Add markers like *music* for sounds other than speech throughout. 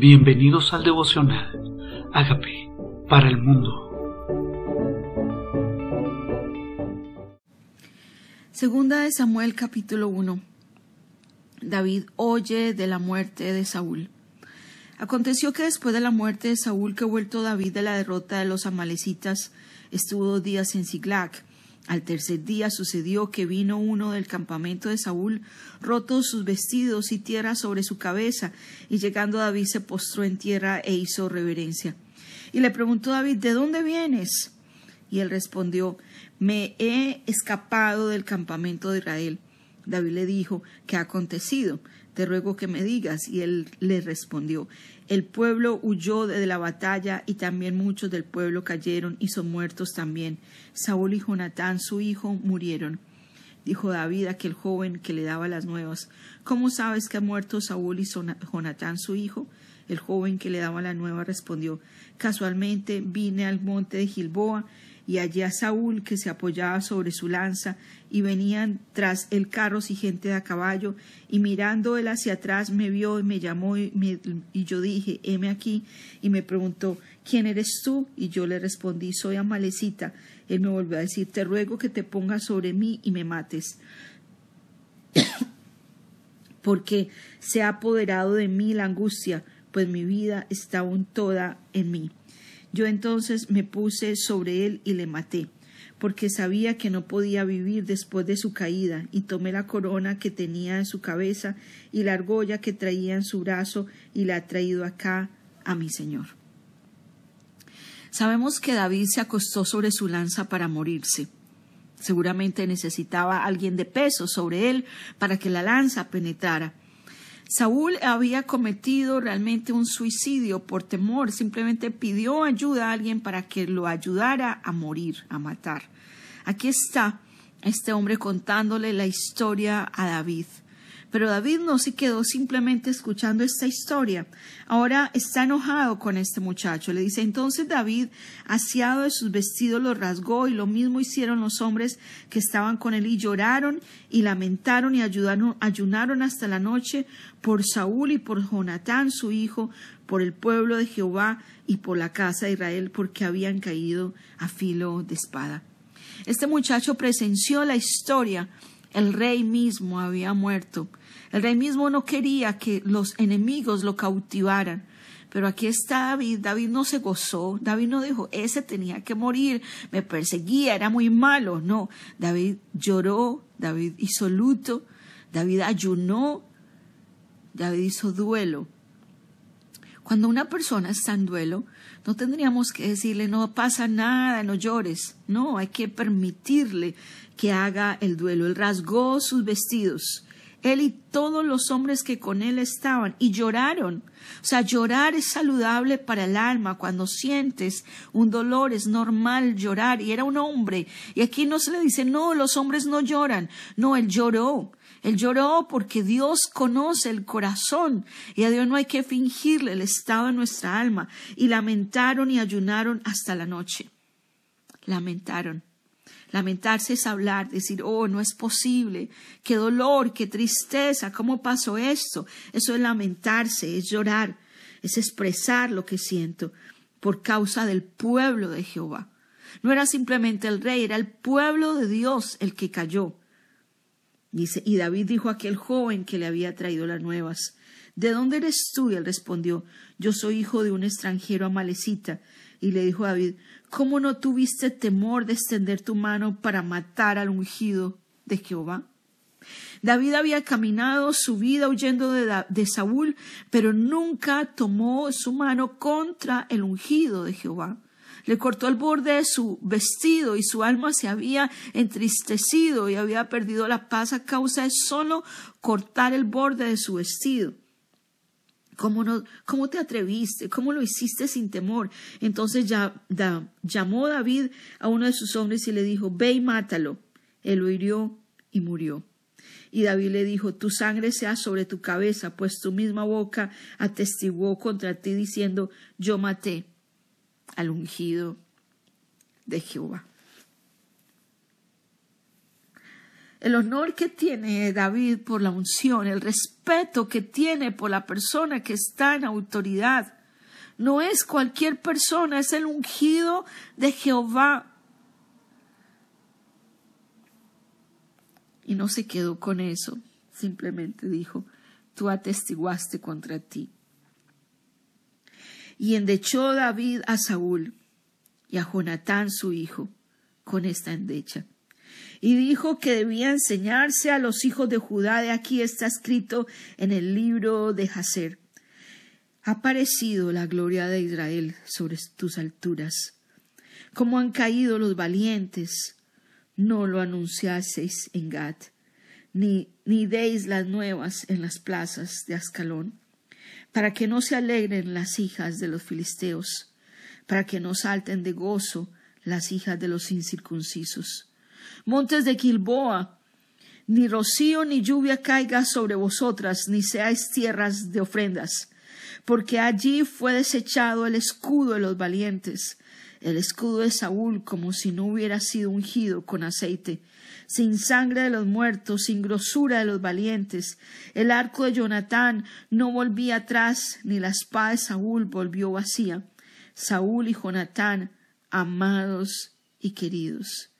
Bienvenidos al devocional. Hágame para el mundo. Segunda de Samuel capítulo 1. David oye de la muerte de Saúl. Aconteció que después de la muerte de Saúl, que vuelto David de la derrota de los amalecitas, estuvo dos días en Siglac. Al tercer día sucedió que vino uno del campamento de Saúl, rotos sus vestidos y tierra sobre su cabeza, y llegando David se postró en tierra e hizo reverencia. Y le preguntó David, ¿de dónde vienes? Y él respondió, me he escapado del campamento de Israel. David le dijo, ¿qué ha acontecido? Te ruego que me digas. Y él le respondió, el pueblo huyó de la batalla y también muchos del pueblo cayeron y son muertos también. Saúl y Jonatán, su hijo, murieron. Dijo David a aquel joven que le daba las nuevas, ¿Cómo sabes que ha muerto Saúl y Jonatán, su hijo? El joven que le daba la nueva respondió, Casualmente vine al monte de Gilboa y hallé a Saúl que se apoyaba sobre su lanza y venían tras el carros y gente de a caballo y mirando él hacia atrás me vio y me llamó y, y yo dije heme aquí y me preguntó ¿quién eres tú? y yo le respondí soy Amalecita él me volvió a decir te ruego que te pongas sobre mí y me mates *coughs* porque se ha apoderado de mí la angustia pues mi vida está aún toda en mí yo entonces me puse sobre él y le maté, porque sabía que no podía vivir después de su caída, y tomé la corona que tenía en su cabeza y la argolla que traía en su brazo y la he traído acá a mi señor. Sabemos que David se acostó sobre su lanza para morirse. Seguramente necesitaba alguien de peso sobre él para que la lanza penetrara. Saúl había cometido realmente un suicidio por temor, simplemente pidió ayuda a alguien para que lo ayudara a morir, a matar. Aquí está este hombre contándole la historia a David. Pero David no se quedó simplemente escuchando esta historia. Ahora está enojado con este muchacho. Le dice, entonces David, asiado de sus vestidos, lo rasgó y lo mismo hicieron los hombres que estaban con él y lloraron y lamentaron y ayunaron hasta la noche por Saúl y por Jonatán, su hijo, por el pueblo de Jehová y por la casa de Israel, porque habían caído a filo de espada. Este muchacho presenció la historia. El rey mismo había muerto el rey mismo no quería que los enemigos lo cautivaran. Pero aquí está David. David no se gozó. David no dijo, ese tenía que morir, me perseguía, era muy malo. No, David lloró, David hizo luto, David ayunó, David hizo duelo. Cuando una persona está en duelo, no tendríamos que decirle, no pasa nada, no llores. No, hay que permitirle que haga el duelo. Él rasgó sus vestidos él y todos los hombres que con él estaban, y lloraron. O sea, llorar es saludable para el alma. Cuando sientes un dolor es normal llorar. Y era un hombre. Y aquí no se le dice, no, los hombres no lloran. No, él lloró. Él lloró porque Dios conoce el corazón y a Dios no hay que fingirle el estado de nuestra alma. Y lamentaron y ayunaron hasta la noche. Lamentaron. Lamentarse es hablar, decir, oh, no es posible, qué dolor, qué tristeza, cómo pasó esto. Eso es lamentarse, es llorar, es expresar lo que siento por causa del pueblo de Jehová. No era simplemente el rey, era el pueblo de Dios el que cayó. Dice, y David dijo a aquel joven que le había traído las nuevas, ¿De dónde eres tú? Y él respondió, Yo soy hijo de un extranjero amalecita. Y le dijo David, ¿cómo no tuviste temor de extender tu mano para matar al ungido de Jehová? David había caminado su vida huyendo de, Saúl, pero nunca tomó su mano contra el ungido de Jehová. Le cortó el borde de su vestido y su alma se había entristecido y había perdido la paz a causa de solo cortar el borde de su vestido. ¿Cómo, no, ¿Cómo te atreviste? ¿Cómo lo hiciste sin temor? Entonces ya, llamó David a uno de sus hombres y le dijo, ve y mátalo. Él lo hirió y murió. Y David le dijo, tu sangre sea sobre tu cabeza, pues tu misma boca atestiguó contra ti diciendo, yo maté al ungido de Jehová. El honor que tiene David por la unción, el respeto que tiene por la persona que está en autoridad. No es cualquier persona, es el ungido de Jehová. Y no se quedó con eso, simplemente dijo, tú atestiguaste contra ti. Y endechó David a Saúl y a Jonatán su hijo con esta endecha y dijo que debía enseñarse a los hijos de Judá. De aquí está escrito en el libro de Jacer. Ha aparecido la gloria de Israel sobre tus alturas. Como han caído los valientes, no lo anunciaseis en Gad, ni, ni deis las nuevas en las plazas de Ascalón, para que no se alegren las hijas de los filisteos, para que no salten de gozo las hijas de los incircuncisos montes de Gilboa, ni rocío ni lluvia caiga sobre vosotras, ni seáis tierras de ofrendas, porque allí fue desechado el escudo de los valientes, el escudo de Saúl, como si no hubiera sido ungido con aceite, sin sangre de los muertos, sin grosura de los valientes. El arco de Jonatán no volvía atrás, ni la espada de Saúl volvió vacía. Saúl y Jonatán, amados y queridos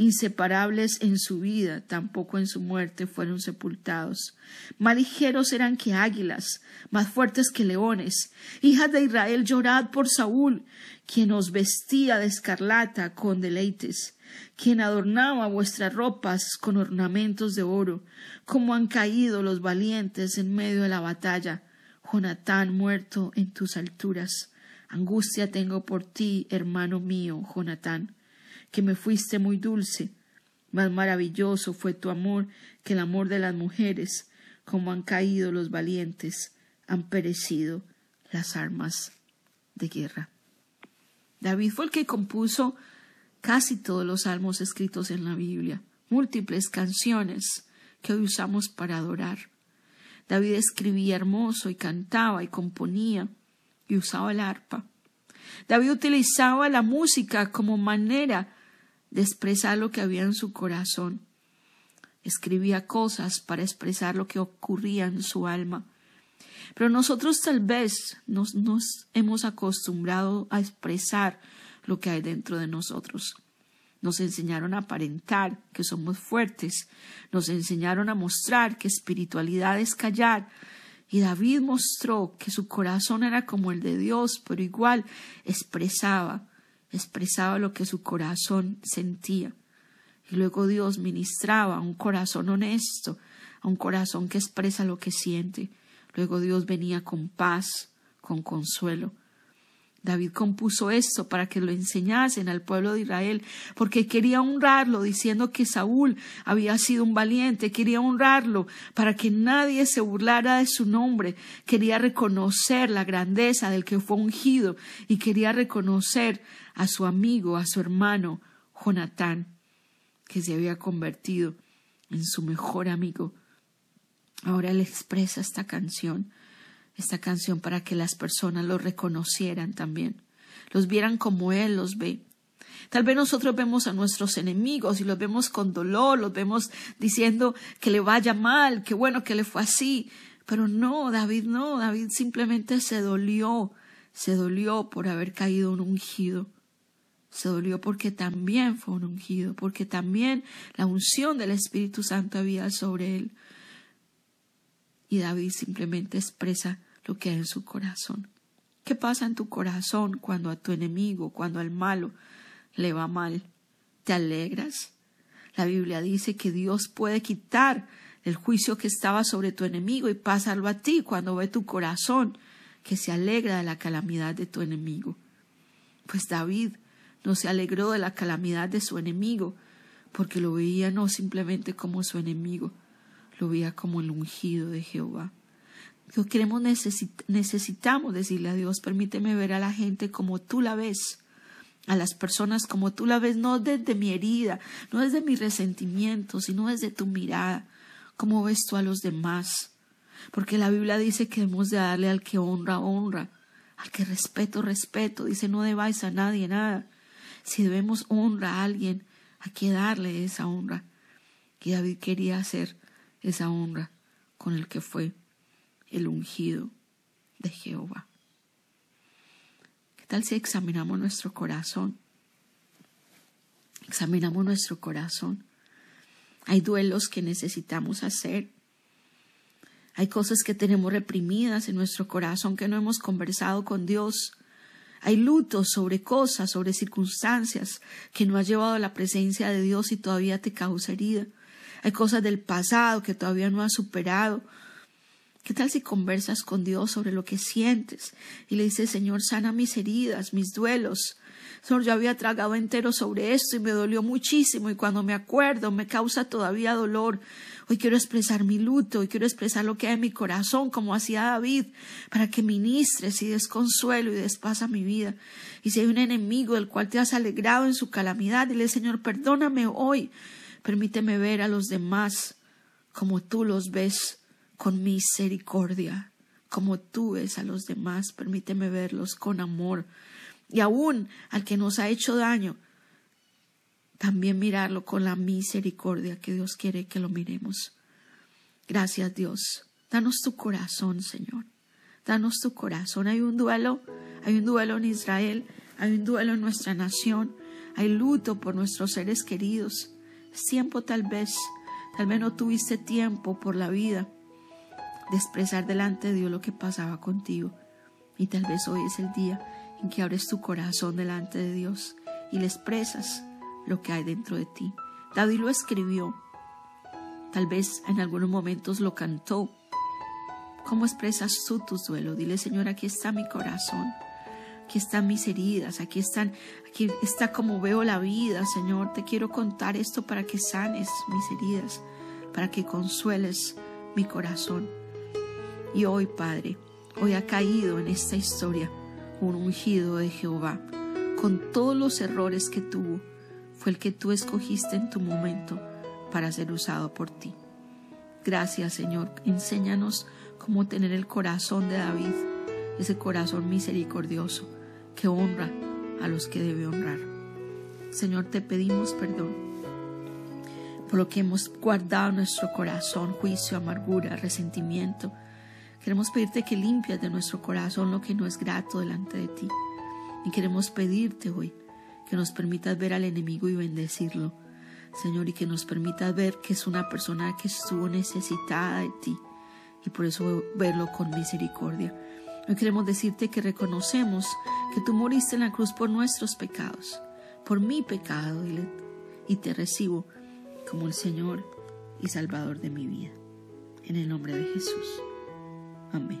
inseparables en su vida, tampoco en su muerte fueron sepultados. Más ligeros eran que águilas, más fuertes que leones. Hijas de Israel, llorad por Saúl, quien os vestía de escarlata con deleites, quien adornaba vuestras ropas con ornamentos de oro, como han caído los valientes en medio de la batalla. Jonatán muerto en tus alturas. Angustia tengo por ti, hermano mío, Jonatán que me fuiste muy dulce. Más maravilloso fue tu amor que el amor de las mujeres, como han caído los valientes, han perecido las armas de guerra. David fue el que compuso casi todos los salmos escritos en la Biblia, múltiples canciones que hoy usamos para adorar. David escribía hermoso y cantaba y componía y usaba el arpa. David utilizaba la música como manera de expresar lo que había en su corazón. Escribía cosas para expresar lo que ocurría en su alma. Pero nosotros tal vez nos, nos hemos acostumbrado a expresar lo que hay dentro de nosotros. Nos enseñaron a aparentar que somos fuertes, nos enseñaron a mostrar que espiritualidad es callar, y David mostró que su corazón era como el de Dios, pero igual expresaba expresaba lo que su corazón sentía. Y luego Dios ministraba a un corazón honesto, a un corazón que expresa lo que siente. Luego Dios venía con paz, con consuelo. David compuso esto para que lo enseñasen al pueblo de Israel, porque quería honrarlo, diciendo que Saúl había sido un valiente, quería honrarlo para que nadie se burlara de su nombre, quería reconocer la grandeza del que fue ungido y quería reconocer a su amigo, a su hermano, Jonatán, que se había convertido en su mejor amigo. Ahora él expresa esta canción esta canción para que las personas lo reconocieran también, los vieran como Él los ve. Tal vez nosotros vemos a nuestros enemigos y los vemos con dolor, los vemos diciendo que le vaya mal, que bueno que le fue así. Pero no, David no, David simplemente se dolió, se dolió por haber caído un ungido. Se dolió porque también fue un ungido, porque también la unción del Espíritu Santo había sobre él. Y David simplemente expresa lo que hay en su corazón. ¿Qué pasa en tu corazón cuando a tu enemigo, cuando al malo le va mal? ¿Te alegras? La Biblia dice que Dios puede quitar el juicio que estaba sobre tu enemigo y pasarlo a ti cuando ve tu corazón que se alegra de la calamidad de tu enemigo. Pues David no se alegró de la calamidad de su enemigo, porque lo veía no simplemente como su enemigo, lo veía como el ungido de Jehová queremos necesitamos decirle a Dios, permíteme ver a la gente como tú la ves, a las personas como tú la ves, no desde mi herida, no desde mi resentimiento, sino desde tu mirada, como ves tú a los demás. Porque la Biblia dice que debemos de darle al que honra, honra, al que respeto, respeto. Dice, no debáis a nadie nada. Si debemos honra a alguien, hay que darle esa honra. que David quería hacer esa honra con el que fue el ungido de Jehová. ¿Qué tal si examinamos nuestro corazón? Examinamos nuestro corazón. Hay duelos que necesitamos hacer. Hay cosas que tenemos reprimidas en nuestro corazón que no hemos conversado con Dios. Hay lutos sobre cosas, sobre circunstancias que no has llevado a la presencia de Dios y todavía te causa herida. Hay cosas del pasado que todavía no has superado. ¿Qué tal si conversas con Dios sobre lo que sientes y le dices, Señor, sana mis heridas, mis duelos? Señor, yo había tragado entero sobre esto y me dolió muchísimo y cuando me acuerdo me causa todavía dolor. Hoy quiero expresar mi luto, hoy quiero expresar lo que hay en mi corazón, como hacía David, para que ministres y des consuelo y des paz a mi vida. Y si hay un enemigo del cual te has alegrado en su calamidad, dile, Señor, perdóname hoy Permíteme ver a los demás como tú los ves con misericordia, como tú ves a los demás. Permíteme verlos con amor. Y aún al que nos ha hecho daño, también mirarlo con la misericordia que Dios quiere que lo miremos. Gracias Dios. Danos tu corazón, Señor. Danos tu corazón. Hay un duelo, hay un duelo en Israel, hay un duelo en nuestra nación, hay luto por nuestros seres queridos tiempo tal vez, tal vez no tuviste tiempo por la vida de expresar delante de Dios lo que pasaba contigo. Y tal vez hoy es el día en que abres tu corazón delante de Dios y le expresas lo que hay dentro de ti. David lo escribió, tal vez en algunos momentos lo cantó. ¿Cómo expresas tú tus duelos? Dile, Señor, aquí está mi corazón aquí están mis heridas, aquí están, aquí está como veo la vida, Señor. Te quiero contar esto para que sanes mis heridas, para que consueles mi corazón. Y hoy, Padre, hoy ha caído en esta historia un ungido de Jehová, con todos los errores que tuvo, fue el que tú escogiste en tu momento para ser usado por ti. Gracias, Señor. Enséñanos cómo tener el corazón de David, ese corazón misericordioso que honra a los que debe honrar. Señor, te pedimos perdón por lo que hemos guardado en nuestro corazón, juicio, amargura, resentimiento. Queremos pedirte que limpias de nuestro corazón lo que no es grato delante de ti. Y queremos pedirte hoy que nos permitas ver al enemigo y bendecirlo, Señor, y que nos permitas ver que es una persona que estuvo necesitada de ti y por eso verlo con misericordia. Hoy queremos decirte que reconocemos que tú moriste en la cruz por nuestros pecados, por mi pecado, y te recibo como el Señor y Salvador de mi vida. En el nombre de Jesús. Amén.